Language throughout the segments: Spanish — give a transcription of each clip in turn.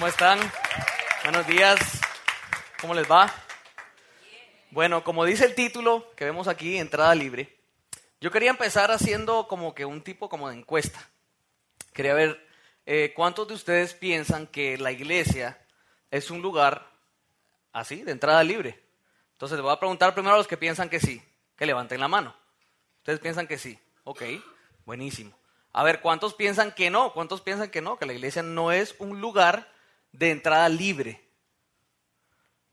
¿Cómo están? Buenos días. ¿Cómo les va? Bueno, como dice el título que vemos aquí, entrada libre, yo quería empezar haciendo como que un tipo como de encuesta. Quería ver eh, cuántos de ustedes piensan que la iglesia es un lugar así, de entrada libre. Entonces les voy a preguntar primero a los que piensan que sí, que levanten la mano. Ustedes piensan que sí. Ok, buenísimo. A ver, ¿cuántos piensan que no? ¿Cuántos piensan que no? Que la iglesia no es un lugar de entrada libre.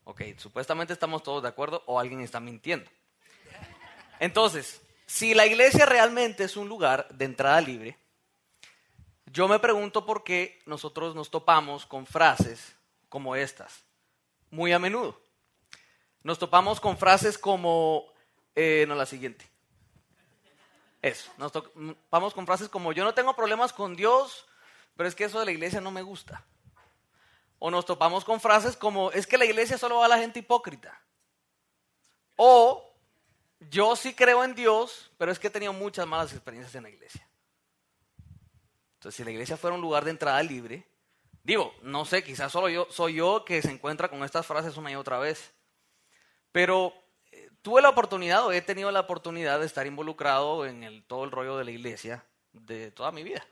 Ok, supuestamente estamos todos de acuerdo o alguien está mintiendo. Entonces, si la iglesia realmente es un lugar de entrada libre, yo me pregunto por qué nosotros nos topamos con frases como estas, muy a menudo. Nos topamos con frases como, eh, no la siguiente. Eso, nos topamos con frases como, yo no tengo problemas con Dios, pero es que eso de la iglesia no me gusta. O nos topamos con frases como, es que la iglesia solo va a la gente hipócrita. O, yo sí creo en Dios, pero es que he tenido muchas malas experiencias en la iglesia. Entonces, si la iglesia fuera un lugar de entrada libre, digo, no sé, quizás solo yo soy yo que se encuentra con estas frases una y otra vez. Pero eh, tuve la oportunidad o he tenido la oportunidad de estar involucrado en todo el rollo de la iglesia de toda mi vida.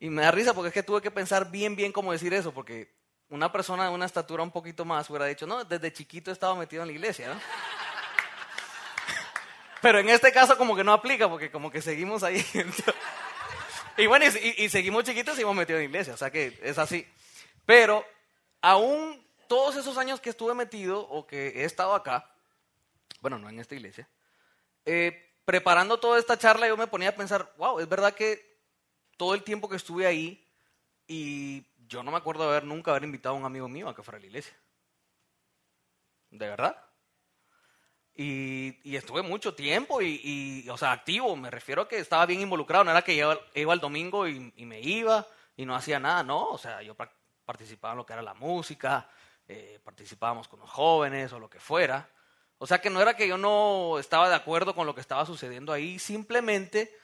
Y me da risa porque es que tuve que pensar bien, bien cómo decir eso, porque una persona de una estatura un poquito más hubiera dicho, no, desde chiquito he estado metido en la iglesia, ¿no? Pero en este caso como que no aplica, porque como que seguimos ahí. y bueno, y, seguimos chiquitos y seguimos metidos en la iglesia, o sea que es así. Pero aún todos esos años que estuve metido o que he estado acá, bueno, no en esta iglesia, eh, preparando toda esta charla yo me ponía a pensar, wow, es verdad que todo el tiempo que estuve ahí y yo no me acuerdo de haber nunca haber invitado a un amigo mío a que fuera a la iglesia. ¿De verdad? Y, estuve mucho tiempo y, o sea, activo, me refiero a que estaba bien involucrado, no era que iba, iba el domingo y, me iba y no hacía nada, no, o sea, yo participaba en lo que era la música, eh, participábamos con los jóvenes o lo que fuera. O sea que no era que yo no estaba de acuerdo con lo que estaba sucediendo ahí, simplemente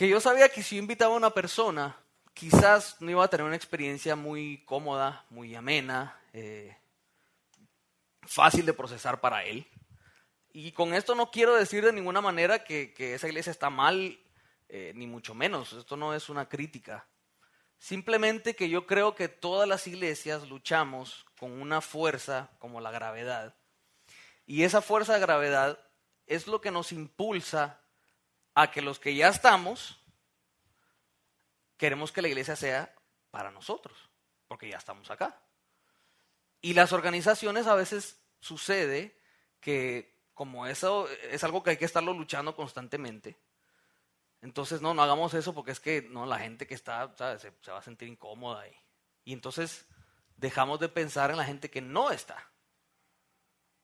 que yo sabía que si yo invitaba a una persona, quizás no iba a tener una experiencia muy cómoda, muy amena, eh, fácil de procesar para él. Y con esto no quiero decir de ninguna manera que, esa iglesia está mal, eh, ni mucho menos. Esto no es una crítica. Simplemente que yo creo que todas las iglesias luchamos con una fuerza como la gravedad. Y esa fuerza de gravedad es lo que nos impulsa a que los que ya estamos queremos que la iglesia sea para nosotros, porque ya estamos acá. Y las organizaciones a veces sucede que como eso es algo que hay que estarlo luchando constantemente, entonces no, no hagamos eso porque es que no, la gente que está Se, va a sentir incómoda ahí. Y entonces dejamos de pensar en la gente que no está.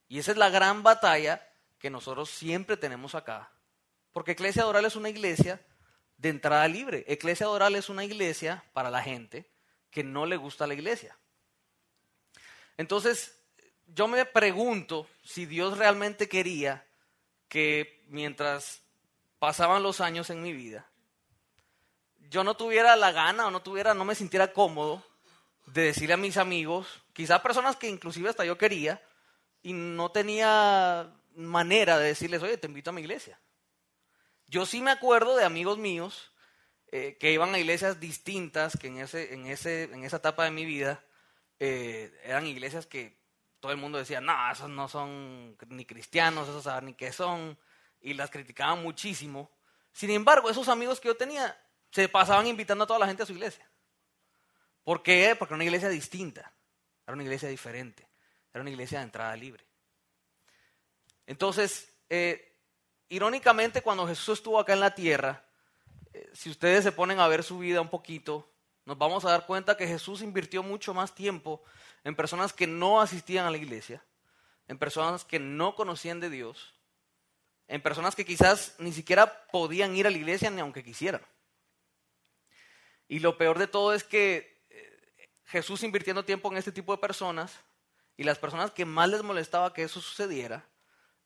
Y esa es la gran batalla que nosotros siempre tenemos acá porque Iglesia Doral es una iglesia de entrada libre. Iglesia Doral es una iglesia para la gente que no le gusta la iglesia. Entonces, yo me pregunto si Dios realmente quería que mientras pasaban los años en mi vida, yo no tuviera la gana o no tuviera, no me sintiera cómodo de decirle a mis amigos, quizás personas que inclusive hasta yo quería, y no tenía manera de decirles, oye, te invito a mi iglesia. Yo sí me acuerdo de amigos míos eh, que iban a iglesias distintas, que en, ese, en, ese, en esa etapa de mi vida eh, eran iglesias que todo el mundo decía, no, esos no son ni cristianos, esos saben ni qué son, y las criticaban muchísimo. Sin embargo, esos amigos que yo tenía se pasaban invitando a toda la gente a su iglesia. ¿Por qué? Porque era una iglesia distinta, era una iglesia diferente, era una iglesia de entrada libre. Entonces, eh, Irónicamente, cuando Jesús estuvo acá en la tierra, eh, si ustedes se ponen a ver su vida un poquito, nos vamos a dar cuenta que Jesús invirtió mucho más tiempo en personas que no asistían a la iglesia, en personas que no conocían de Dios, en personas que quizás ni siquiera podían ir a la iglesia ni aunque quisieran. Y lo peor de todo es que eh, Jesús invirtiendo tiempo en este tipo de personas y las personas que más les molestaba que eso sucediera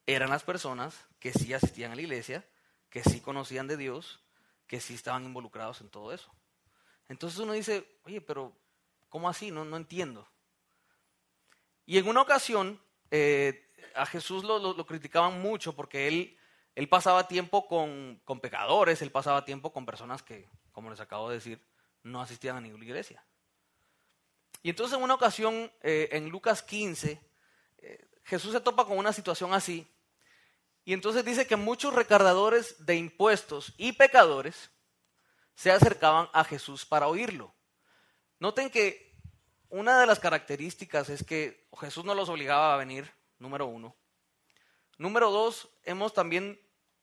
eran las personas que sí asistían a la iglesia, que sí conocían de Dios, que sí estaban involucrados en todo eso. Entonces uno dice, oye, pero ¿Cómo así? No, no entiendo. Y en una ocasión eh, a Jesús lo, criticaban mucho porque él, él pasaba tiempo con, con, pecadores, él pasaba tiempo con personas que, como les acabo de decir, no asistían a ninguna iglesia. Y entonces en una ocasión, eh, en Lucas 15, eh, Jesús se topa con una situación así. Y entonces dice que muchos recargadores de impuestos y pecadores se acercaban a Jesús para oírlo. Noten que una de las características es que Jesús no los obligaba a venir, número uno. Número dos, hemos también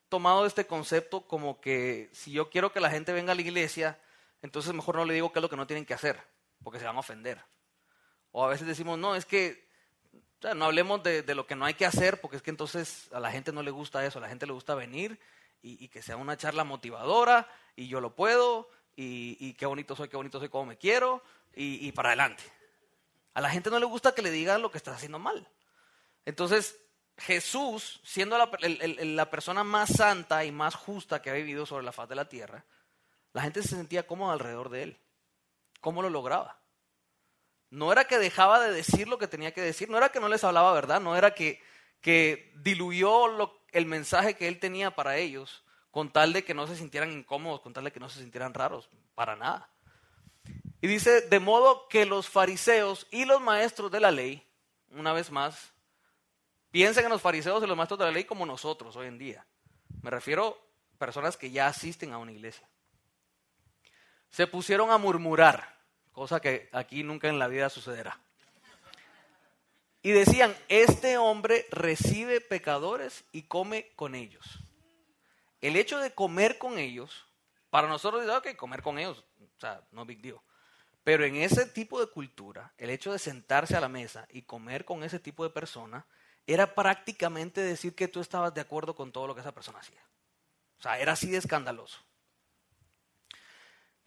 tomado este concepto como que si yo quiero que la gente venga a la iglesia, entonces mejor no le digo qué es lo que no tienen que hacer, porque se van a ofender. O a veces decimos, no, es que no hablemos de, lo que no hay que hacer, porque es que entonces a la gente no le gusta eso, a la gente le gusta venir y, que sea una charla motivadora y yo lo puedo y, qué bonito soy, qué bonito soy, como me quiero y, para adelante. A la gente no le gusta que le digan lo que está haciendo mal. Entonces, Jesús, siendo la, la, persona más santa y más justa que ha vivido sobre la faz de la tierra, la gente se sentía cómoda alrededor de él. ¿Cómo lo lograba? No era que dejaba de decir lo que tenía que decir, no era que no les hablaba verdad, no era que, que diluyó el mensaje que él tenía para ellos con tal de que no se sintieran incómodos, con tal de que no se sintieran raros, para nada. Y dice, de modo que los fariseos y los maestros de la ley, una vez más, piensen en los fariseos y los maestros de la ley como nosotros hoy en día. Me refiero a personas que ya asisten a una iglesia. Se pusieron a murmurar cosa que aquí nunca en la vida sucederá. Y decían, este hombre recibe pecadores y come con ellos. El hecho de comer con ellos, para nosotros, ok, comer con ellos, o sea, no big deal. Pero en ese tipo de cultura, el hecho de sentarse a la mesa y comer con ese tipo de persona, era prácticamente decir que tú estabas de acuerdo con todo lo que esa persona hacía. O sea, era así de escandaloso.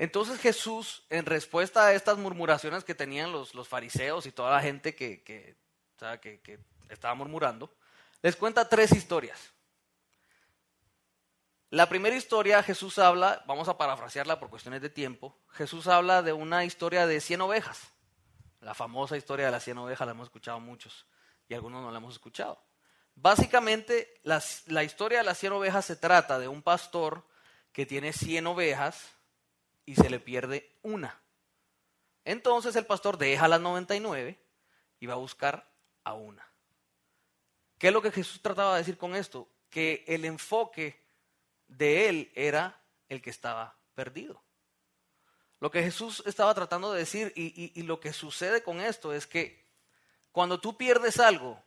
Entonces Jesús, en respuesta a estas murmuraciones que tenían los, fariseos y toda la gente que, que, estaba murmurando, les cuenta tres historias. La primera historia Jesús habla, vamos a parafrasearla por cuestiones de tiempo, Jesús habla de una historia de 100 ovejas. La famosa historia de las 100 ovejas la hemos escuchado muchos y algunos no la hemos escuchado. Básicamente, la historia de las 100 ovejas se trata de un pastor que tiene 100 ovejas y se le pierde una. Entonces el pastor deja las 99 y va a buscar a una. ¿Qué es lo que Jesús trataba de decir con esto? Que el enfoque de él era el que estaba perdido. Lo que Jesús estaba tratando de decir y, y lo que sucede con esto es que cuando tú pierdes algo,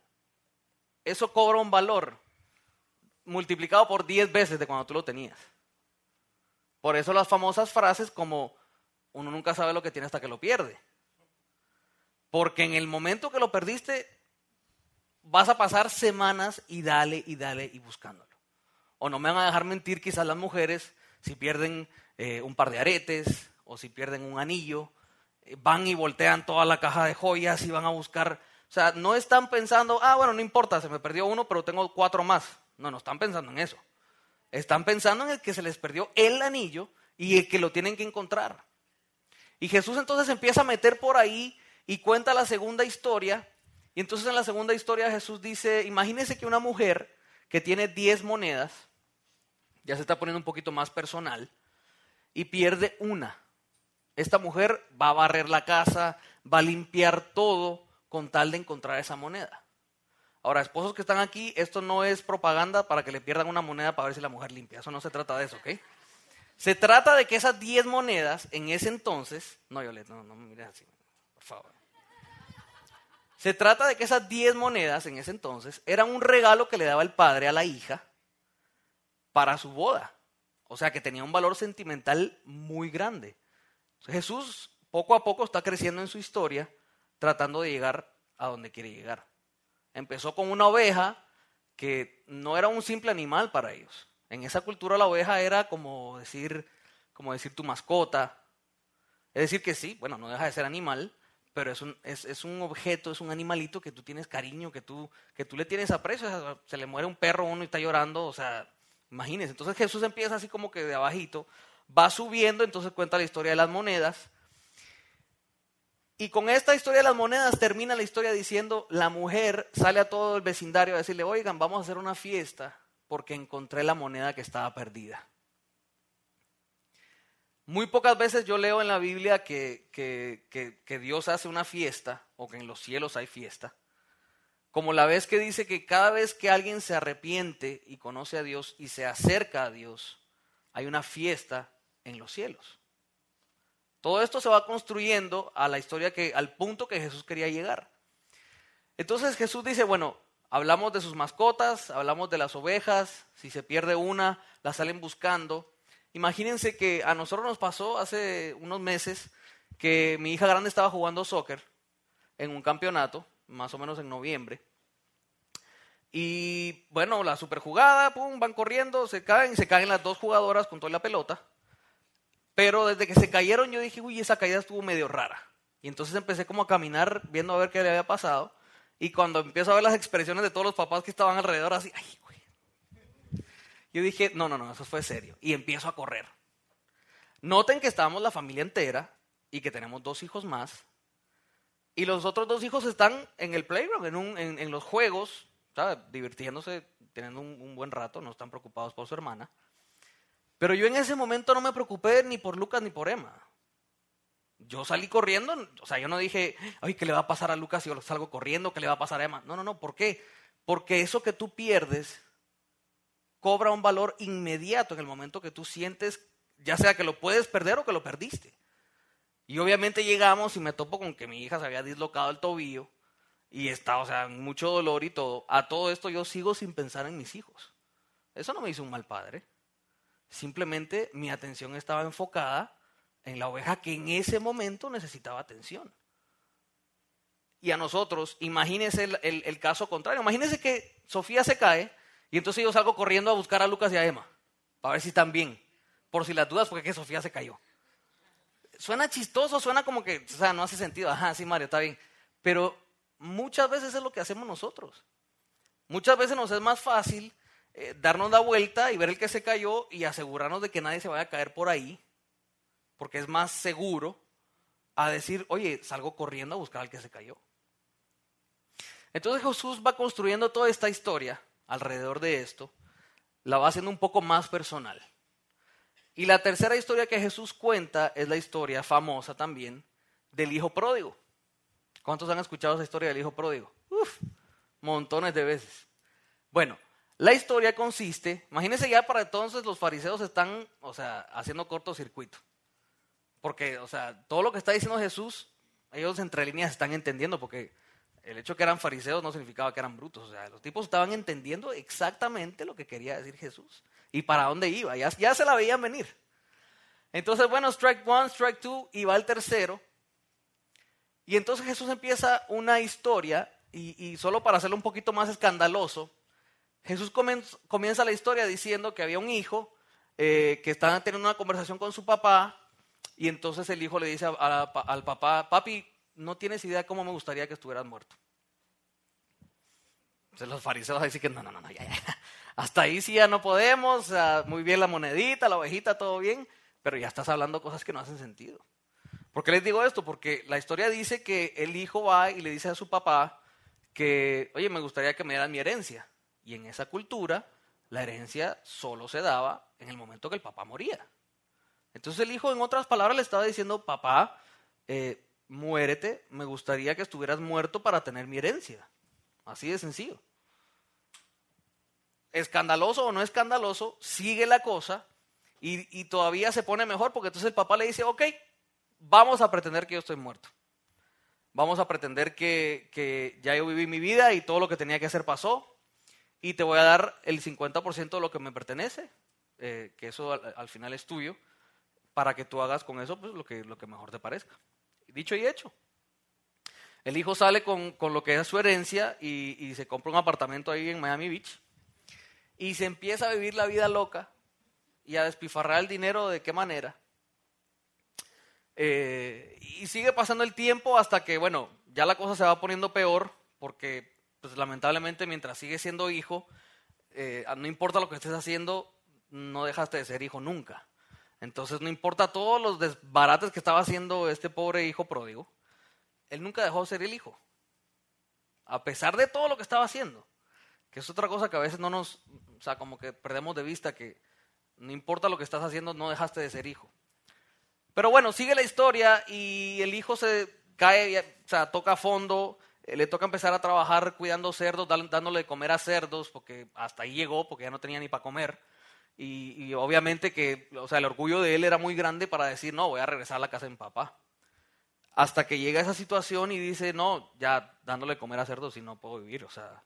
eso cobra un valor multiplicado por 10 veces de cuando tú lo tenías. Por eso las famosas frases como uno nunca sabe lo que tiene hasta que lo pierde. Porque en el momento que lo perdiste, vas a pasar semanas y dale y dale y buscándolo. O no me van a dejar mentir quizás las mujeres si pierden eh, un par de aretes o si pierden un anillo, eh, van y voltean toda la caja de joyas y van a buscar. O sea, no están pensando, ah, bueno, no importa, se me perdió uno, pero tengo cuatro más. No, no están pensando en eso. Están pensando en el que se les perdió el anillo y el que lo tienen que encontrar. Y Jesús entonces empieza a meter por ahí y cuenta la segunda historia. Y entonces en la segunda historia Jesús dice, imagínese que una mujer que tiene 10 monedas, ya se está poniendo un poquito más personal, y pierde una. Esta mujer va a barrer la casa, va a limpiar todo con tal de encontrar esa moneda. Ahora, esposos que están aquí, esto no es propaganda para que le pierdan una moneda para ver si la mujer limpia. Eso no se trata de eso, ¿ok? Se trata de que esas 10 monedas en ese entonces, no, Yolette, no, no me mires así, por favor. Se trata de que esas 10 monedas en ese entonces eran un regalo que le daba el padre a la hija para su boda. O sea que tenía un valor sentimental muy grande. Jesús poco a poco está creciendo en su historia, tratando de llegar a donde quiere llegar. Empezó con una oveja que no era un simple animal para ellos. En esa cultura la oveja era como decir, como decir tu mascota. Es decir que sí, bueno, no deja de ser animal, pero es un, es, un objeto, es un animalito que tú tienes cariño, que tú, que tú le tienes aprecio. Se le muere un perro uno y está llorando, o sea, imagínense. Entonces Jesús empieza así como que de abajito, va subiendo, entonces cuenta la historia de las monedas. Y con esta historia de las monedas termina la historia diciendo, la mujer sale a todo el vecindario a decirle, oigan, vamos a hacer una fiesta porque encontré la moneda que estaba perdida. Muy pocas veces yo leo en la Biblia que, que, Dios hace una fiesta o que en los cielos hay fiesta. Como la vez que dice que cada vez que alguien se arrepiente y conoce a Dios y se acerca a Dios, hay una fiesta en los cielos. Todo esto se va construyendo a la historia que, al punto que Jesús quería llegar. Entonces Jesús dice, bueno, hablamos de sus mascotas, hablamos de las ovejas, si se pierde una, la salen buscando. Imagínense que a nosotros nos pasó hace unos meses que mi hija grande estaba jugando soccer en un campeonato, más o menos en noviembre. Y bueno, la super jugada, pum, van corriendo, se caen, se caen las dos jugadoras con toda la pelota. Pero desde que se cayeron yo dije, uy, esa caída estuvo medio rara. Y entonces empecé como a caminar viendo a ver qué le había pasado. Y cuando empiezo a ver las expresiones de todos los papás que estaban alrededor, así, ay, güey. Yo dije, no, no, no, eso fue serio. Y empiezo a correr. Noten que estábamos la familia entera y que tenemos dos hijos más. Y los otros dos hijos están en el playground, en, un, en, los juegos, ¿sabes? divirtiéndose, teniendo un buen rato, no están preocupados por su hermana. Pero yo en ese momento no me preocupé ni por Lucas ni por Emma. Yo salí corriendo, o sea, yo no dije, ay, ¿qué le va a pasar a Lucas si yo salgo corriendo? ¿Qué le va a pasar a Emma? No, no, no, ¿por qué? Porque eso que tú pierdes cobra un valor inmediato en el momento que tú sientes, ya sea que lo puedes perder o que lo perdiste. Y obviamente llegamos y me topo con que mi hija se había dislocado el tobillo y está, o sea, mucho dolor y todo. A todo esto yo sigo sin pensar en mis hijos. Eso no me hizo un mal padre. Simplemente mi atención estaba enfocada en la oveja que en ese momento necesitaba atención. Y a nosotros, imagínense el, caso contrario. Imagínense que Sofía se cae y entonces yo salgo corriendo a buscar a Lucas y a Emma para ver si están bien. Por si las dudas, porque que Sofía se cayó. Suena chistoso, suena como que, o sea, no hace sentido. Ajá, sí, Mario, está bien. Pero muchas veces es lo que hacemos nosotros. Muchas veces nos es más fácil eh, darnos la vuelta y ver el que se cayó y asegurarnos de que nadie se vaya a caer por ahí, porque es más seguro a decir, oye, salgo corriendo a buscar al que se cayó. Entonces Jesús va construyendo toda esta historia alrededor de esto, la va haciendo un poco más personal. Y la tercera historia que Jesús cuenta es la historia famosa también del hijo pródigo. ¿Cuántos han escuchado esa historia del hijo pródigo? Uf, montones de veces. Bueno, la historia consiste, imagínense ya para entonces los fariseos están, o sea, haciendo cortocircuito. Porque, o sea, todo lo que está diciendo Jesús, ellos entre líneas están entendiendo, porque el hecho que eran fariseos no significaba que eran brutos. O sea, los tipos estaban entendiendo exactamente lo que quería decir Jesús y para dónde iba. Ya, ya se la veían venir. Entonces, bueno, strike one, strike two, y va el tercero. Y entonces Jesús empieza una historia, y, y solo para hacerlo un poquito más escandaloso, Jesús comienza la historia diciendo que había un hijo eh, que estaba teniendo una conversación con su papá y entonces el hijo le dice al papá, papi, no tienes idea de cómo me gustaría que estuvieras muerto. Entonces los fariseos dicen que no, no, no, ya, ya. Hasta ahí sí ya no podemos, muy bien la monedita, la ovejita, todo bien, pero ya estás hablando cosas que no hacen sentido. ¿Por qué les digo esto? Porque la historia dice que el hijo va y le dice a su papá que, oye, me gustaría que me dieran mi herencia. Y en esa cultura, la herencia solo se daba en el momento que el papá moría. Entonces el hijo, en otras palabras, le estaba diciendo, papá, eh, muérete, me gustaría que estuvieras muerto para tener mi herencia. Así de sencillo. Escandaloso o no escandaloso, sigue la cosa y, todavía se pone mejor porque entonces el papá le dice, ok, vamos a pretender que yo estoy muerto. Vamos a pretender que, que ya yo viví mi vida y todo lo que tenía que hacer pasó y te voy a dar el 50% de lo que me pertenece, eh, que eso al, final es tuyo, para que tú hagas con eso pues, lo, que, lo que mejor te parezca. Dicho y hecho. El hijo sale con, lo que es su herencia y, se compra un apartamento ahí en Miami Beach y se empieza a vivir la vida loca y a despifarrar el dinero de qué manera. Eh, y sigue pasando el tiempo hasta que, bueno, ya la cosa se va poniendo peor porque pues lamentablemente mientras sigues siendo hijo, eh, no importa lo que estés haciendo, no dejaste de ser hijo nunca. Entonces no importa todos los desbarates que estaba haciendo este pobre hijo pródigo, él nunca dejó de ser el hijo. A pesar de todo lo que estaba haciendo. Que es otra cosa que a veces no nos, o sea, como que perdemos de vista que no importa lo que estás haciendo, no dejaste de ser hijo. Pero bueno, sigue la historia y el hijo se cae, o sea, toca fondo, le toca empezar a trabajar cuidando cerdos, dándole de comer a cerdos, porque hasta ahí llegó, porque ya no tenía ni para comer. Y, obviamente que, o sea, el orgullo de él era muy grande para decir, no, voy a regresar a la casa de mi papá. Hasta que llega esa situación y dice, no, ya dándole de comer a cerdos y no puedo vivir. O sea,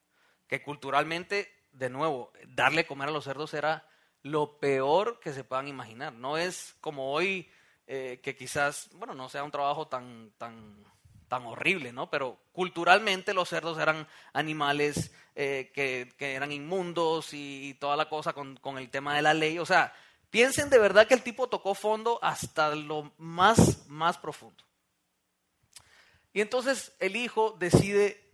que culturalmente, de nuevo, darle comer a los cerdos era lo peor que se puedan imaginar. No es como hoy, eh, que quizás, bueno, no sea un trabajo tan tan horrible, ¿no? Pero culturalmente los cerdos eran animales eh, que, eran inmundos y, toda la cosa con, con, el tema de la ley. O sea, piensen de verdad que el tipo tocó fondo hasta lo más, más profundo. Y entonces el hijo decide,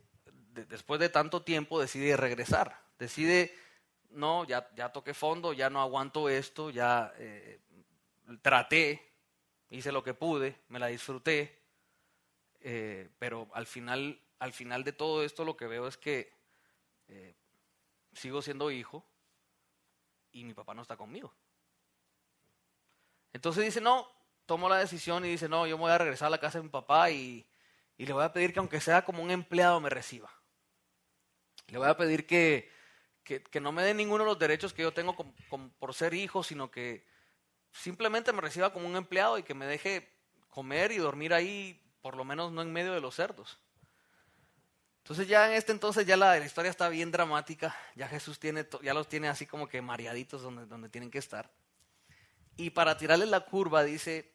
después de tanto tiempo, decide regresar. Decide, no, ya, ya toqué fondo, ya no aguanto esto, ya eh, traté, hice lo que pude, me la disfruté eh, pero al final, al final de todo esto lo que veo es que eh, sigo siendo hijo y mi papá no está conmigo. Entonces dice, no, tomo la decisión y dice, no, yo me voy a regresar a la casa de mi papá y, le voy a pedir que aunque sea como un empleado me reciba. Le voy a pedir que, que, no me dé ninguno de los derechos que yo tengo por ser hijo, sino que simplemente me reciba como un empleado y que me deje comer y dormir ahí por lo menos no en medio de los cerdos. Entonces ya en este entonces ya la, historia está bien dramática, ya Jesús tiene, ya los tiene así como que mareaditos donde, donde tienen que estar. Y para tirarles la curva, dice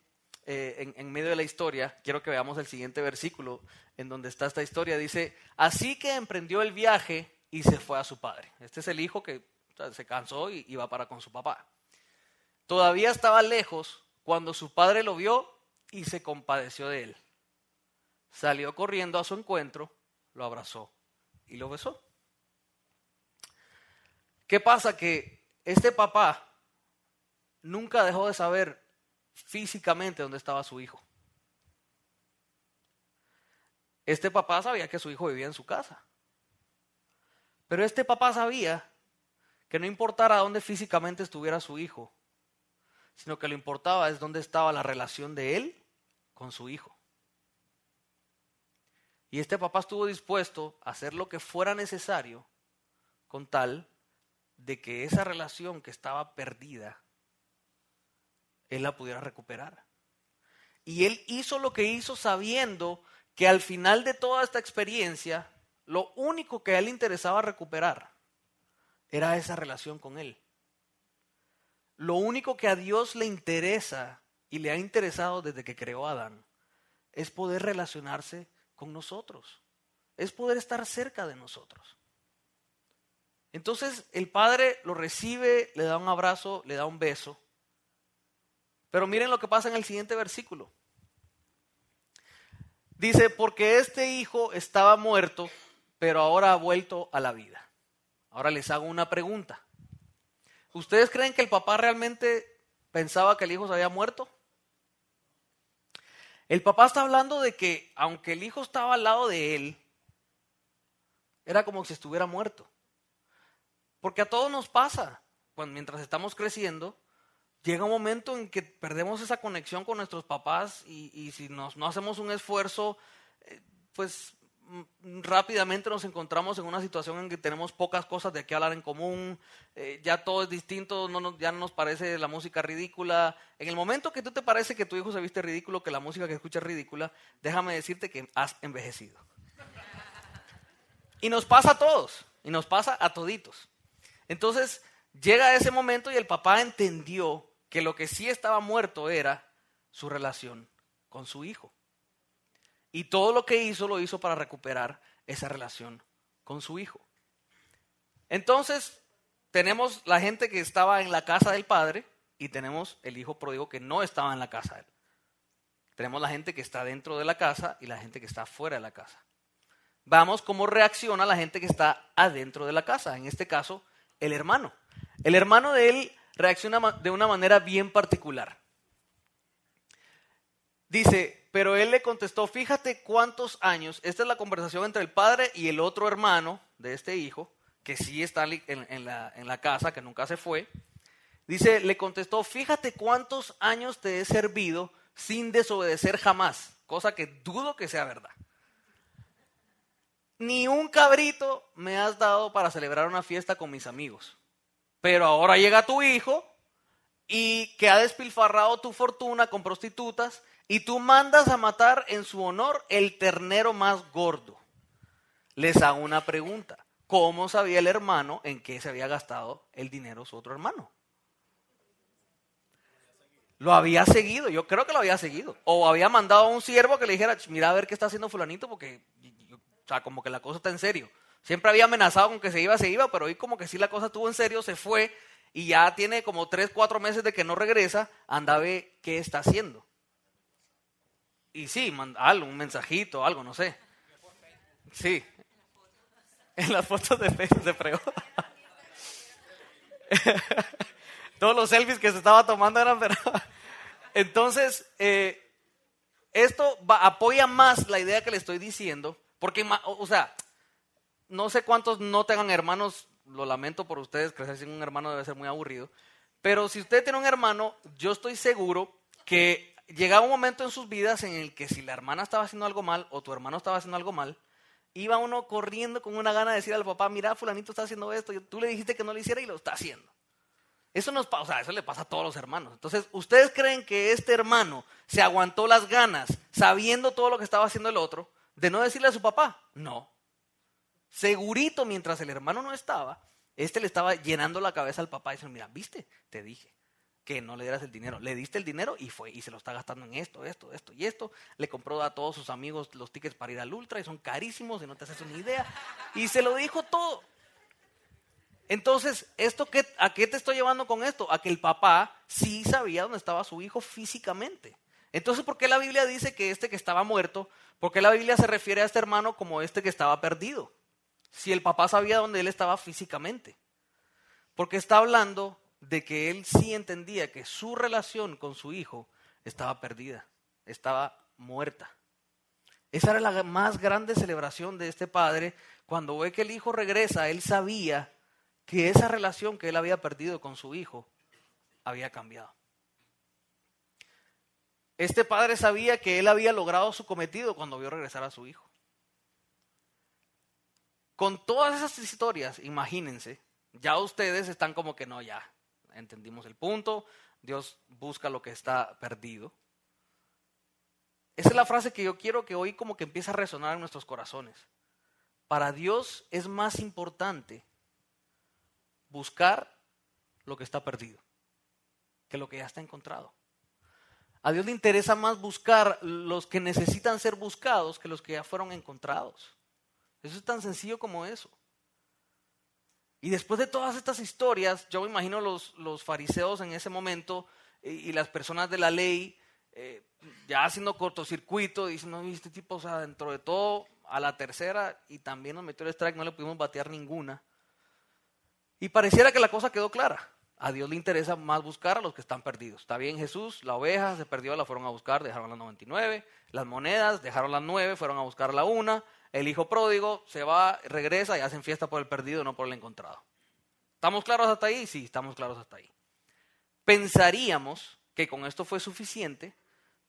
eh, en, en, medio de la historia, quiero que veamos el siguiente versículo en donde está esta historia, dice, así que emprendió el viaje y se fue a su padre. Este es el hijo que se cansó y iba para con su papá. Todavía estaba lejos cuando su padre lo vio y se compadeció de él salió corriendo a su encuentro, lo abrazó y lo besó. ¿Qué pasa? Que este papá nunca dejó de saber físicamente dónde estaba su hijo. Este papá sabía que su hijo vivía en su casa. Pero este papá sabía que no importara dónde físicamente estuviera su hijo, sino que lo importaba es dónde estaba la relación de él con su hijo. Y este papá estuvo dispuesto a hacer lo que fuera necesario con tal de que esa relación que estaba perdida, él la pudiera recuperar. Y él hizo lo que hizo sabiendo que al final de toda esta experiencia, lo único que a él interesaba recuperar era esa relación con él. Lo único que a Dios le interesa y le ha interesado desde que creó a Adán es poder relacionarse con nosotros. Es poder estar cerca de nosotros. Entonces el padre lo recibe, le da un abrazo, le da un beso. Pero miren lo que pasa en el siguiente versículo. Dice, porque este hijo estaba muerto, pero ahora ha vuelto a la vida. Ahora les hago una pregunta. ¿Ustedes creen que el papá realmente pensaba que el hijo se había muerto? El papá está hablando de que aunque el hijo estaba al lado de él, era como si estuviera muerto. Porque a todos nos pasa, cuando, mientras estamos creciendo, llega un momento en que perdemos esa conexión con nuestros papás y, si no hacemos un esfuerzo, eh, pues rápidamente nos encontramos en una situación en que tenemos pocas cosas de qué hablar en común, eh, ya todo es distinto, no ya no nos parece la música ridícula. En el momento que tú te parece que tu hijo se viste ridículo, que la música que escucha es ridícula, déjame decirte que has envejecido. Y nos pasa a todos, y nos pasa a toditos. Entonces llega ese momento y el papá entendió que lo que sí estaba muerto era su relación con su hijo. Y todo lo que hizo lo hizo para recuperar esa relación con su hijo. Entonces, tenemos la gente que estaba en la casa del padre y tenemos el hijo pródigo que no estaba en la casa de él. Tenemos la gente que está dentro de la casa y la gente que está fuera de la casa. Vamos cómo reacciona la gente que está adentro de la casa, en este caso, el hermano. El hermano de él reacciona de una manera bien particular. Dice, pero él le contestó, fíjate cuántos años, esta es la conversación entre el padre y el otro hermano de este hijo, que sí está en, la, en la casa, que nunca se fue. Dice, le contestó, fíjate cuántos años te he servido sin desobedecer jamás, cosa que dudo que sea verdad. Ni un cabrito me has dado para celebrar una fiesta con mis amigos. Pero ahora llega tu hijo y que ha despilfarrado tu fortuna con prostitutas y tú mandas a matar en su honor el ternero más gordo. Les hago una pregunta. ¿Cómo sabía el hermano en qué se había gastado el dinero su otro hermano? Lo había seguido, yo creo que lo había seguido. O había mandado a un siervo que le dijera, mira a ver qué está haciendo fulanito, porque, o sea, como que la cosa está en serio. Siempre había amenazado con que se iba, se iba, pero hoy como que sí la cosa estuvo en serio, se fue y ya tiene como tres, cuatro meses de que no regresa, anda a ver qué está haciendo. Y sí, algo, un mensajito, algo, no sé. Sí. En las fotos de Facebook se fregó. Todos los selfies que se estaba tomando eran Entonces, eh, esto apoya más la idea que le estoy diciendo, porque, o sea, no sé cuántos no tengan hermanos, lo lamento por ustedes, crecer sin un hermano debe ser muy aburrido, pero si usted tiene un hermano, yo estoy seguro que llegaba un momento en sus vidas en el que si la hermana estaba haciendo algo mal o tu hermano estaba haciendo algo mal, iba uno corriendo con una gana de decir al papá, mira, fulanito está haciendo esto, tú le dijiste que no lo hiciera y lo está haciendo. Eso nos eso le pasa a todos los hermanos. Entonces, ¿ustedes creen que este hermano se aguantó las ganas, sabiendo todo lo que estaba haciendo el otro, de no decirle a su papá? No. Segurito, mientras el hermano no estaba, este le estaba llenando la cabeza al papá y diciendo, mira, viste, te dije que no le dieras el dinero. Le diste el dinero y fue, y se lo está gastando en esto, esto, esto y esto. Le compró a todos sus amigos los tickets para ir al Ultra y son carísimos y no te haces una idea. Y se lo dijo todo. Entonces, ¿esto qué, ¿a qué te estoy llevando con esto? A que el papá sí sabía dónde estaba su hijo físicamente. Entonces, ¿por qué la Biblia dice que este que estaba muerto? ¿Por qué la Biblia se refiere a este hermano como este que estaba perdido? Si el papá sabía dónde él estaba físicamente. Porque está hablando de que él sí entendía que su relación con su hijo estaba perdida, estaba muerta. Esa era la más grande celebración de este padre. Cuando ve que el hijo regresa, él sabía que esa relación que él había perdido con su hijo había cambiado. Este padre sabía que él había logrado su cometido cuando vio regresar a su hijo. Con todas esas historias, imagínense, ya ustedes están como que no, ya, entendimos el punto, Dios busca lo que está perdido. Esa es la frase que yo quiero que hoy como que empiece a resonar en nuestros corazones. Para Dios es más importante buscar lo que está perdido que lo que ya está encontrado. A Dios le interesa más buscar los que necesitan ser buscados que los que ya fueron encontrados. Eso es tan sencillo como eso. Y después de todas estas historias, yo me imagino los, los fariseos en ese momento eh, y, las personas de la ley eh, ya haciendo cortocircuito, dicen, no, este tipo, o sea, dentro de todo, a la tercera y también nos metió el strike, no le pudimos batear ninguna. Y pareciera que la cosa quedó clara. A Dios le interesa más buscar a los que están perdidos. Está bien Jesús, la oveja se perdió, la fueron a buscar, dejaron las 99. Las monedas, dejaron las 9, fueron a buscar la una el hijo pródigo se va, regresa y hacen fiesta por el perdido, no por el encontrado. ¿Estamos claros hasta ahí? Sí, estamos claros hasta ahí. Pensaríamos que con esto fue suficiente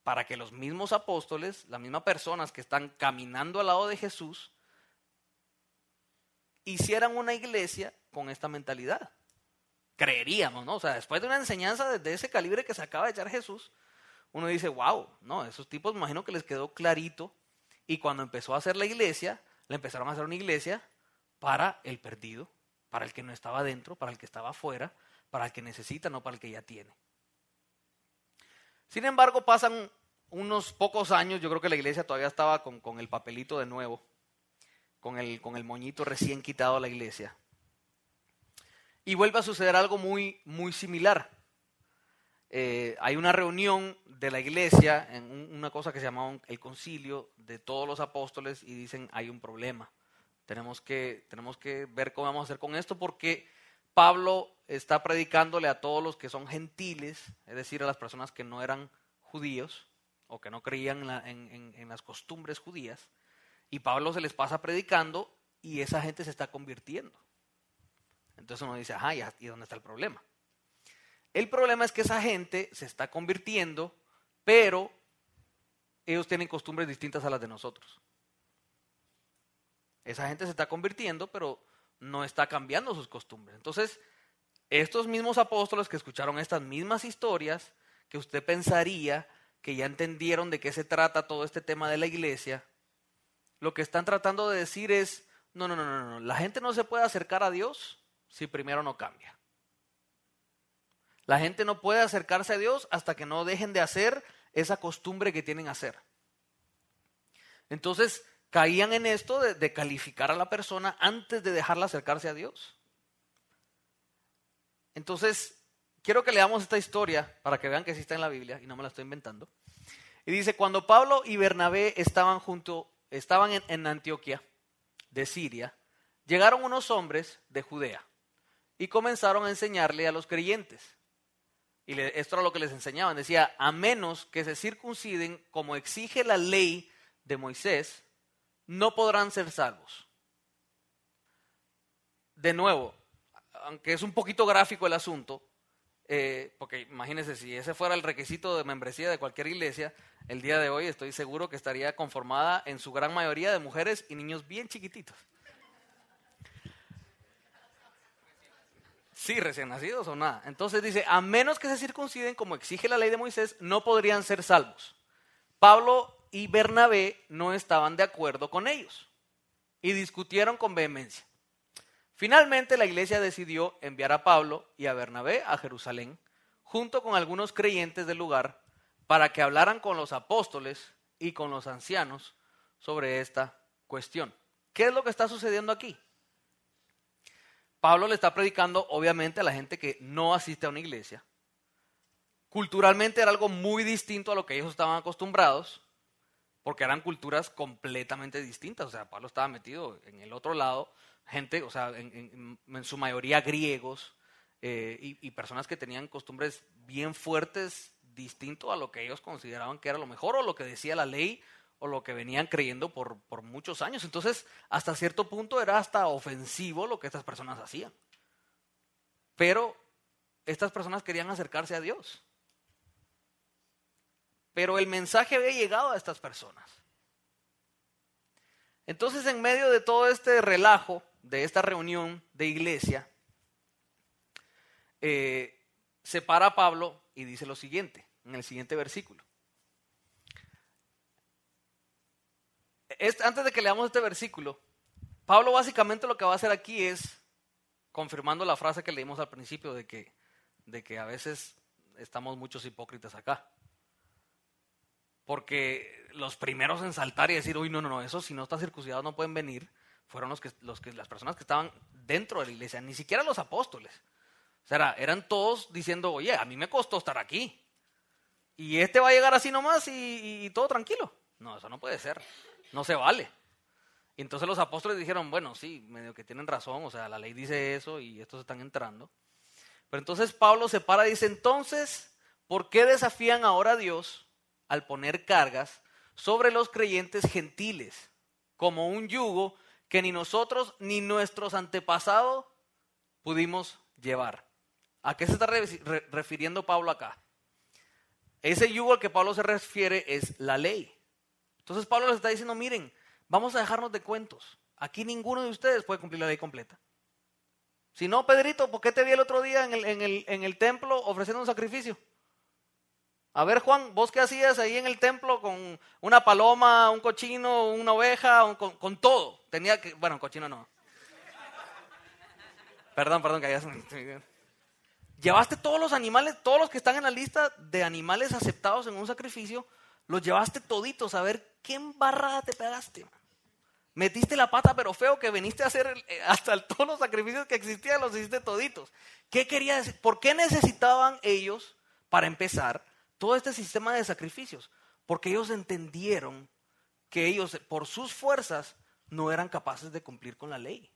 para que los mismos apóstoles, las mismas personas que están caminando al lado de Jesús, hicieran una iglesia con esta mentalidad. Creeríamos, ¿no? O sea, después de una enseñanza de ese calibre que se acaba de echar Jesús, uno dice, wow, no, esos tipos imagino que les quedó clarito y cuando empezó a hacer la iglesia, le empezaron a hacer una iglesia para el perdido, para el que no estaba dentro, para el que estaba afuera, para el que necesita, no para el que ya tiene. Sin embargo, pasan unos pocos años, yo creo que la iglesia todavía estaba con, con el papelito de nuevo, con el, con el moñito recién quitado a la iglesia. Y vuelve a suceder algo muy, muy similar. Eh, hay una reunión de la iglesia en una cosa que se llama el concilio de todos los apóstoles y dicen hay un problema. Tenemos que, tenemos que ver cómo vamos a hacer con esto porque Pablo está predicándole a todos los que son gentiles, es decir, a las personas que no eran judíos o que no creían en, las costumbres judías. Y Pablo se les pasa predicando y esa gente se está convirtiendo. Entonces uno dice, ajá, ¿y dónde está el problema? El problema es que esa gente se está convirtiendo, pero ellos tienen costumbres distintas a las de nosotros. Esa gente se está convirtiendo, pero no está cambiando sus costumbres. Entonces, estos mismos apóstoles que escucharon estas mismas historias, que usted pensaría que ya entendieron de qué se trata todo este tema de la iglesia, lo que están tratando de decir es, no, no, no, no, no, la gente no se puede acercar a Dios si primero no cambia. La gente no puede acercarse a Dios hasta que no dejen de hacer esa costumbre que tienen hacer. Entonces caían en esto de, calificar a la persona antes de dejarla acercarse a Dios. Entonces, quiero que leamos esta historia para que vean que sí está en la Biblia y no me la estoy inventando. Y dice, cuando Pablo y Bernabé estaban junto, estaban en, en Antioquia de Siria, llegaron unos hombres de Judea y comenzaron a enseñarle a los creyentes y esto era lo que les enseñaban. Decía, a menos que se circunciden como exige la ley de Moisés, no podrán ser salvos. De nuevo, aunque es un poquito gráfico el asunto, eh, porque imagínense, si ese fuera el requisito de membresía de cualquier iglesia, el día de hoy estoy seguro que estaría conformada en su gran mayoría de mujeres y niños bien chiquititos. Sí, recién nacidos o nada. Entonces dice, a menos que se circunciden como exige la ley de Moisés, no podrían ser salvos. Pablo y Bernabé no estaban de acuerdo con ellos y discutieron con vehemencia. Finalmente la iglesia decidió enviar a Pablo y a Bernabé a Jerusalén, junto con algunos creyentes del lugar, para que hablaran con los apóstoles y con los ancianos sobre esta cuestión. ¿Qué es lo que está sucediendo aquí? Pablo le está predicando obviamente a la gente que no asiste a una iglesia. Culturalmente era algo muy distinto a lo que ellos estaban acostumbrados, porque eran culturas completamente distintas. O sea, Pablo estaba metido en el otro lado, gente, o sea, en, su mayoría griegos eh, y, y personas que tenían costumbres bien fuertes, distinto a lo que ellos consideraban que era lo mejor o lo que decía la ley o lo que venían creyendo por, por muchos años. Entonces, hasta cierto punto era hasta ofensivo lo que estas personas hacían. Pero estas personas querían acercarse a Dios. Pero el mensaje había llegado a estas personas. Entonces, en medio de todo este relajo, de esta reunión de iglesia, eh, se para Pablo y dice lo siguiente, en el siguiente versículo. Antes de que leamos este versículo, Pablo básicamente lo que va a hacer aquí es confirmando la frase que leímos al principio de que, a veces estamos muchos hipócritas acá. Porque los primeros en saltar y decir, uy, no, no, no, eso si no está circuncidado no pueden venir, fueron los que, los que, las personas que estaban dentro de la iglesia, ni siquiera los apóstoles. O sea, eran todos diciendo, oye, a mí me costó estar aquí. Y este va a llegar así nomás y todo tranquilo. No, eso no puede ser. No se vale. Y entonces los apóstoles dijeron, bueno, sí, medio que tienen razón, o sea, la ley dice eso y estos están entrando. Pero entonces Pablo se para y dice, entonces, ¿por qué desafían ahora a Dios al poner cargas sobre los creyentes gentiles como un yugo que ni nosotros ni nuestros antepasados pudimos llevar? ¿A qué se está refiriendo Pablo acá? Ese yugo al que Pablo se refiere es la ley. Entonces Pablo les está diciendo, miren, vamos a dejarnos de cuentos. Aquí ninguno de ustedes puede cumplir la ley completa. Si no, Pedrito, ¿por qué te vi el otro día en el, en el, templo ofreciendo un sacrificio? A ver, Juan, ¿vos qué hacías ahí en el templo con una paloma, un cochino, una oveja, con, todo? Tenía que, bueno, cochino no. Perdón, perdón, que hayas... Llevaste todos los animales, todos los que están en la lista de animales aceptados en un sacrificio, los llevaste toditos a ver qué embarrada te pegaste. Metiste la pata, pero feo que viniste a hacer eh, hasta todos los sacrificios que existían, los hiciste toditos. ¿Qué quería decir? ¿Por qué necesitaban ellos, para empezar, todo este sistema de sacrificios? Porque ellos entendieron que ellos, por sus fuerzas, no eran capaces de cumplir con la ley.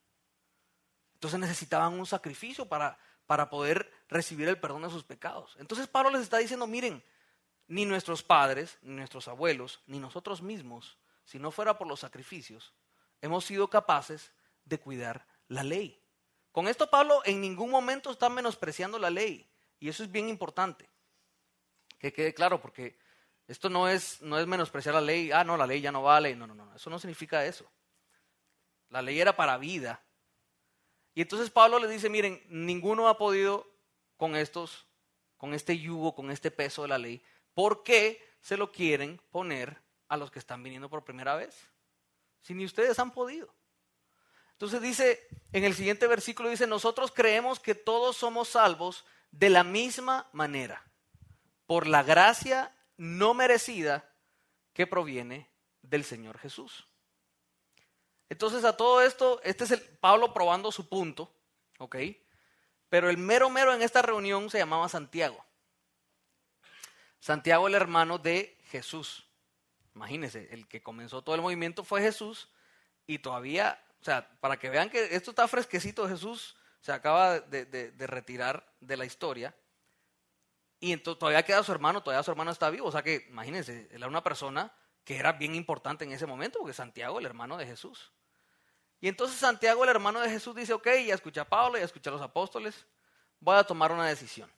Entonces necesitaban un sacrificio para, para poder recibir el perdón de sus pecados. Entonces Pablo les está diciendo, miren, ni nuestros padres, ni nuestros abuelos, ni nosotros mismos, si no fuera por los sacrificios, hemos sido capaces de cuidar la ley. Con esto Pablo en ningún momento está menospreciando la ley. Y eso es bien importante. Que quede claro, porque esto no es, no es menospreciar la ley. Ah, no, la ley ya no vale. No, no, no. Eso no significa eso. La ley era para vida. Y entonces Pablo le dice, miren, ninguno ha podido con estos, con este yugo, con este peso de la ley. ¿Por qué se lo quieren poner a los que están viniendo por primera vez? Si ni ustedes han podido. Entonces dice, en el siguiente versículo dice, nosotros creemos que todos somos salvos de la misma manera, por la gracia no merecida que proviene del Señor Jesús. Entonces a todo esto, este es el Pablo probando su punto, ¿ok? Pero el mero mero en esta reunión se llamaba Santiago. Santiago el hermano de Jesús. Imagínense, el que comenzó todo el movimiento fue Jesús y todavía o sea, para que vean que esto está fresquecito, Jesús se acaba de, retirar de la historia. Y entonces todavía queda su hermano, todavía su hermano está vivo. O sea que, imagínense, él era una persona que era bien importante en ese momento, porque Santiago, el hermano de Jesús. Y entonces Santiago, el hermano de Jesús, dice, ok, ya escuché a Pablo, ya escuché a los apóstoles, voy a tomar una decisión.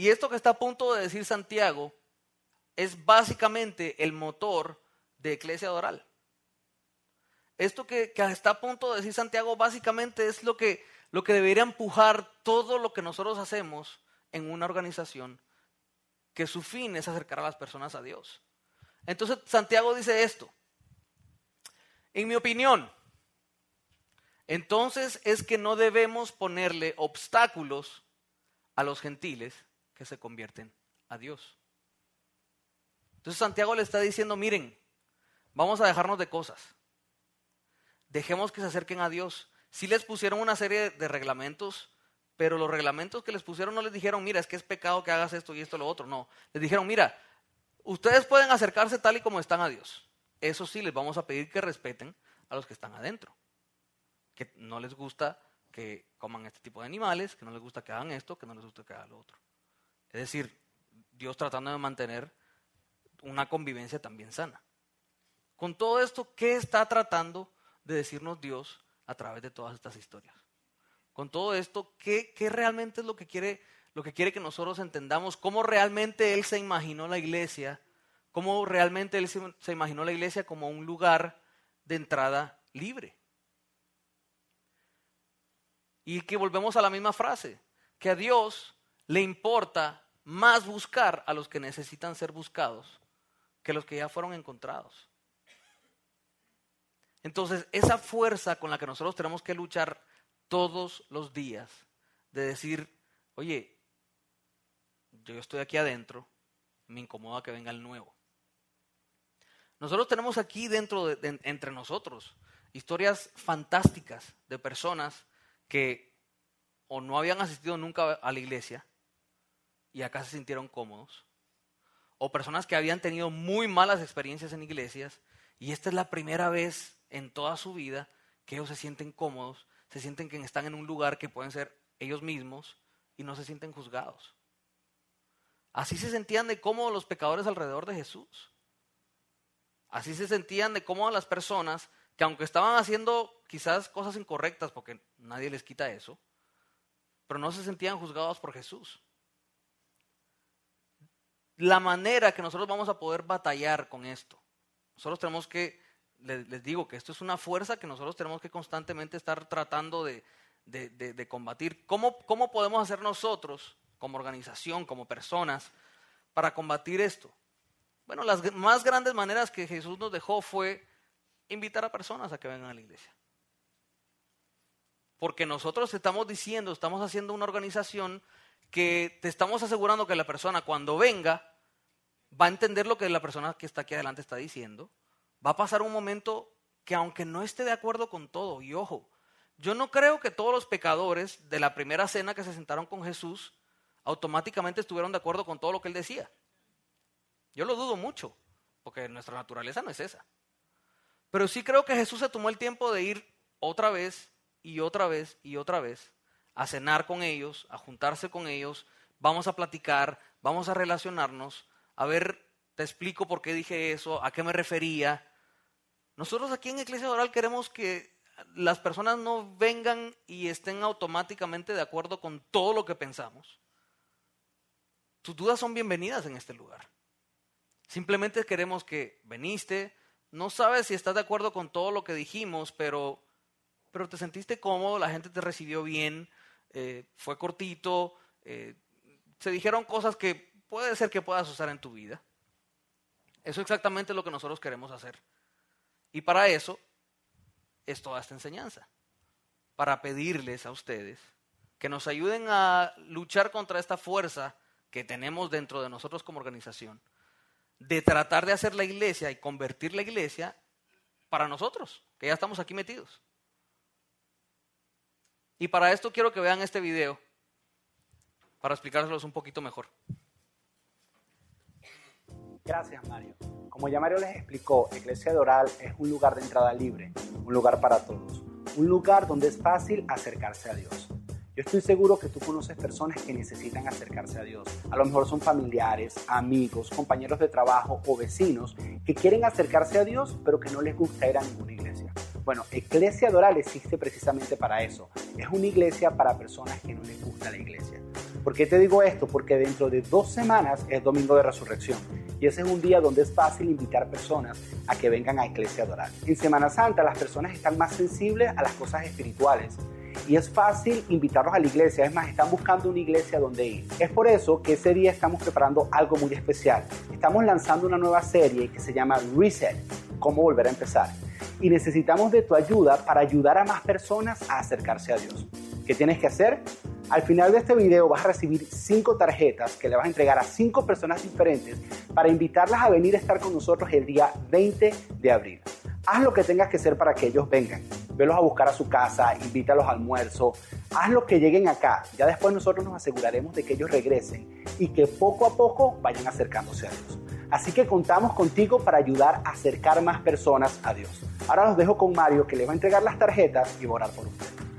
Y esto que está a punto de decir Santiago es básicamente el motor de Eclesia Doral. Esto que, está a punto de decir Santiago básicamente es lo que, lo que debería empujar todo lo que nosotros hacemos en una organización que su fin es acercar a las personas a Dios. Entonces Santiago dice esto. En mi opinión, entonces es que no debemos ponerle obstáculos a los gentiles que se convierten a Dios. Entonces Santiago le está diciendo, miren, vamos a dejarnos de cosas dejemos que se acerquen a Dios. Sí les pusieron una serie de reglamentos, pero los reglamentos que les pusieron no les dijeron, mira, es que es pecado que hagas esto y esto y lo otro. No, les dijeron, mira, ustedes pueden acercarse tal y como están a Dios. Eso sí, les vamos a pedir que respeten a los que están adentro. Que no les gusta que coman este tipo de animales, que no les gusta que hagan esto, que no les gusta que hagan lo otro. Es decir, Dios tratando de mantener una convivencia también sana. Con todo esto, ¿qué está tratando de decirnos Dios a través de todas estas historias. Con todo esto, ¿qué, realmente es lo que, quiere, lo que quiere que nosotros entendamos? ¿Cómo realmente Él se imaginó la iglesia? ¿Cómo realmente Él se, se imaginó la iglesia como un lugar de entrada libre? Y que volvemos a la misma frase, que a Dios le importa más buscar a los que necesitan ser buscados que los que ya fueron encontrados. Entonces, esa fuerza con la que nosotros tenemos que luchar todos los días, de decir, oye, yo estoy aquí adentro, me incomoda que venga el nuevo. Nosotros tenemos aquí dentro, de, entre nosotros, historias fantásticas de personas que o no habían asistido nunca a la iglesia y acá se sintieron cómodos, o personas que habían tenido muy malas experiencias en iglesias y esta es la primera vez en toda su vida que ellos se sienten cómodos, se sienten que están en un lugar que pueden ser ellos mismos y no se sienten juzgados. Así se sentían de cómodos los pecadores alrededor de Jesús. Así se sentían de cómodos las personas que aunque estaban haciendo quizás cosas incorrectas, porque nadie les quita eso, pero no se sentían juzgados por Jesús. La manera que nosotros vamos a poder batallar con esto, nosotros tenemos que les, digo que esto es una fuerza que nosotros tenemos que constantemente estar tratando de, combatir. ¿Cómo, ¿Cómo podemos hacer nosotros, como organización, como personas, para combatir esto? Bueno, las más grandes maneras que Jesús nos dejó fue invitar a personas a que vengan a la iglesia. Porque nosotros estamos diciendo, estamos haciendo una organización que te estamos asegurando que la persona cuando venga va a entender lo que la persona que está aquí adelante está diciendo va a pasar un momento que aunque no esté de acuerdo con todo, y ojo, yo no creo que todos los pecadores de la primera cena que se sentaron con Jesús automáticamente estuvieron de acuerdo con todo lo que él decía. Yo lo dudo mucho, porque nuestra naturaleza no es esa. Pero sí creo que Jesús se tomó el tiempo de ir otra vez y otra vez y otra vez a cenar con ellos, a juntarse con ellos, vamos a platicar, vamos a relacionarnos, a ver, te explico por qué dije eso, a qué me refería. Nosotros aquí en Iglesia Oral queremos que las personas no vengan y estén automáticamente de acuerdo con todo lo que pensamos. Tus dudas son bienvenidas en este lugar. Simplemente queremos que veniste, no sabes si estás de acuerdo con todo lo que dijimos, pero, pero te sentiste cómodo, la gente te recibió bien, eh, fue cortito, eh, se dijeron cosas que puede ser que puedas usar en tu vida. Eso es exactamente lo que nosotros queremos hacer. Y para eso es toda esta enseñanza. Para pedirles a ustedes que nos ayuden a luchar contra esta fuerza que tenemos dentro de nosotros como organización, de tratar de hacer la iglesia y convertir la iglesia para nosotros, que ya estamos aquí metidos. Y para esto quiero que vean este video, para explicárselos un poquito mejor. Gracias, Mario. Como ya Mario les explicó, Iglesia Doral es un lugar de entrada libre, un lugar para todos, un lugar donde es fácil acercarse a Dios. Yo estoy seguro que tú conoces personas que necesitan acercarse a Dios. A lo mejor son familiares, amigos, compañeros de trabajo o vecinos que quieren acercarse a Dios, pero que no les gusta ir a ninguna iglesia. Bueno, Iglesia Doral existe precisamente para eso. Es una iglesia para personas que no les gusta la iglesia. ¿Por qué te digo esto? Porque dentro de dos semanas es Domingo de Resurrección. Y ese es un día donde es fácil invitar personas a que vengan a Iglesia Doral. En Semana Santa las personas están más sensibles a las cosas espirituales y es fácil invitarlos a la iglesia. Es más, están buscando una iglesia donde ir. Es por eso que ese día estamos preparando algo muy especial. Estamos lanzando una nueva serie que se llama Reset, cómo volver a empezar. Y necesitamos de tu ayuda para ayudar a más personas a acercarse a Dios. ¿Qué tienes que hacer? Al final de este video vas a recibir cinco tarjetas que le vas a entregar a cinco personas diferentes para invitarlas a venir a estar con nosotros el día 20 de abril. Haz lo que tengas que hacer para que ellos vengan. Velos a buscar a su casa, invítalos al almuerzo, haz lo que lleguen acá. Ya después nosotros nos aseguraremos de que ellos regresen y que poco a poco vayan acercándose a Dios. Así que contamos contigo para ayudar a acercar más personas a Dios. Ahora los dejo con Mario que les va a entregar las tarjetas y va a por ustedes.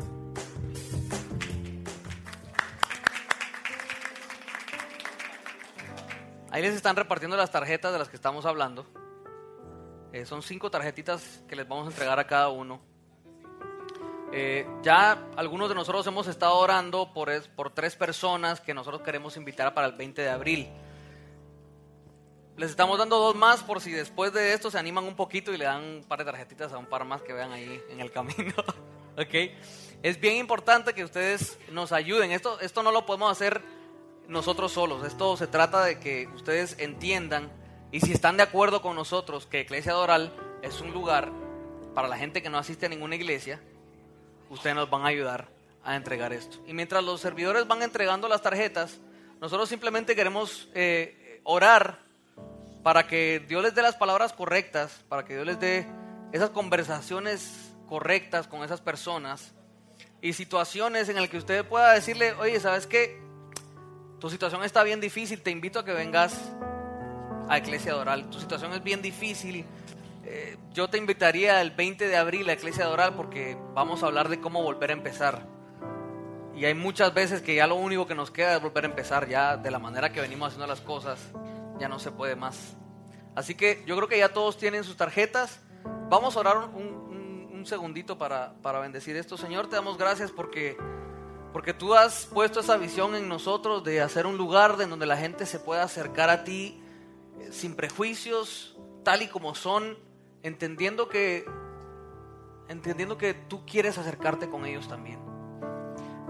Ahí les están repartiendo las tarjetas de las que estamos hablando. Eh, son cinco tarjetitas que les vamos a entregar a cada uno. Eh, ya algunos de nosotros hemos estado orando por, por tres personas que nosotros queremos invitar para el 20 de abril. Les estamos dando dos más por si después de esto se animan un poquito y le dan un par de tarjetitas a un par más que vean ahí en el camino. ¿Ok? Es bien importante que ustedes nos ayuden. Esto, esto no lo podemos hacer nosotros solos. Esto se trata de que ustedes entiendan y si están de acuerdo con nosotros que Iglesia Doral es un lugar para la gente que no asiste a ninguna iglesia, ustedes nos van a ayudar a entregar esto. Y mientras los servidores van entregando las tarjetas, nosotros simplemente queremos eh, orar para que Dios les dé las palabras correctas, para que Dios les dé esas conversaciones correctas con esas personas y situaciones en las que usted pueda decirle, oye, ¿sabes qué? Tu situación está bien difícil, te invito a que vengas a Iglesia Doral. Tu situación es bien difícil. Eh, yo te invitaría el 20 de abril a Iglesia Doral porque vamos a hablar de cómo volver a empezar. Y hay muchas veces que ya lo único que nos queda es volver a empezar, ya de la manera que venimos haciendo las cosas, ya no se puede más. Así que yo creo que ya todos tienen sus tarjetas. Vamos a orar un, un, segundito para, para bendecir esto. Señor, te damos gracias porque, porque tú has puesto esa visión en nosotros de hacer un lugar de donde la gente se pueda acercar a ti sin prejuicios, tal y como son, entendiendo que entendiendo que tú quieres acercarte con ellos también.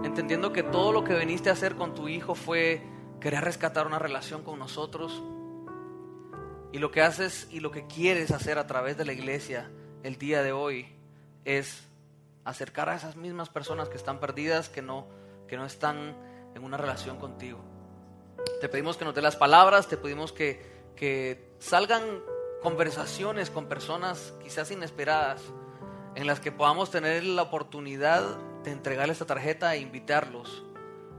Entendiendo que todo lo que viniste a hacer con tu hijo fue querer rescatar una relación con nosotros. Y lo que haces y lo que quieres hacer a través de la iglesia el día de hoy es acercar a esas mismas personas que están perdidas, que no, que no están en una relación contigo. Te pedimos que nos dé las palabras, te pedimos que que salgan conversaciones con personas quizás inesperadas, en las que podamos tener la oportunidad de entregar esta tarjeta e invitarlos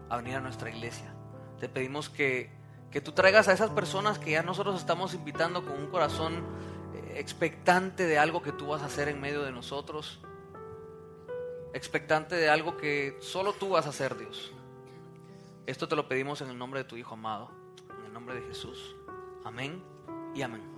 a venir a nuestra iglesia. Te pedimos que, que tú traigas a esas personas que ya nosotros estamos invitando con un corazón eh, expectante de algo que tú vas a hacer en medio de nosotros, expectante de algo que solo tú vas a hacer, Dios. Esto te lo pedimos en el nombre de tu Hijo amado el nombre de Jesús. Amén y amén.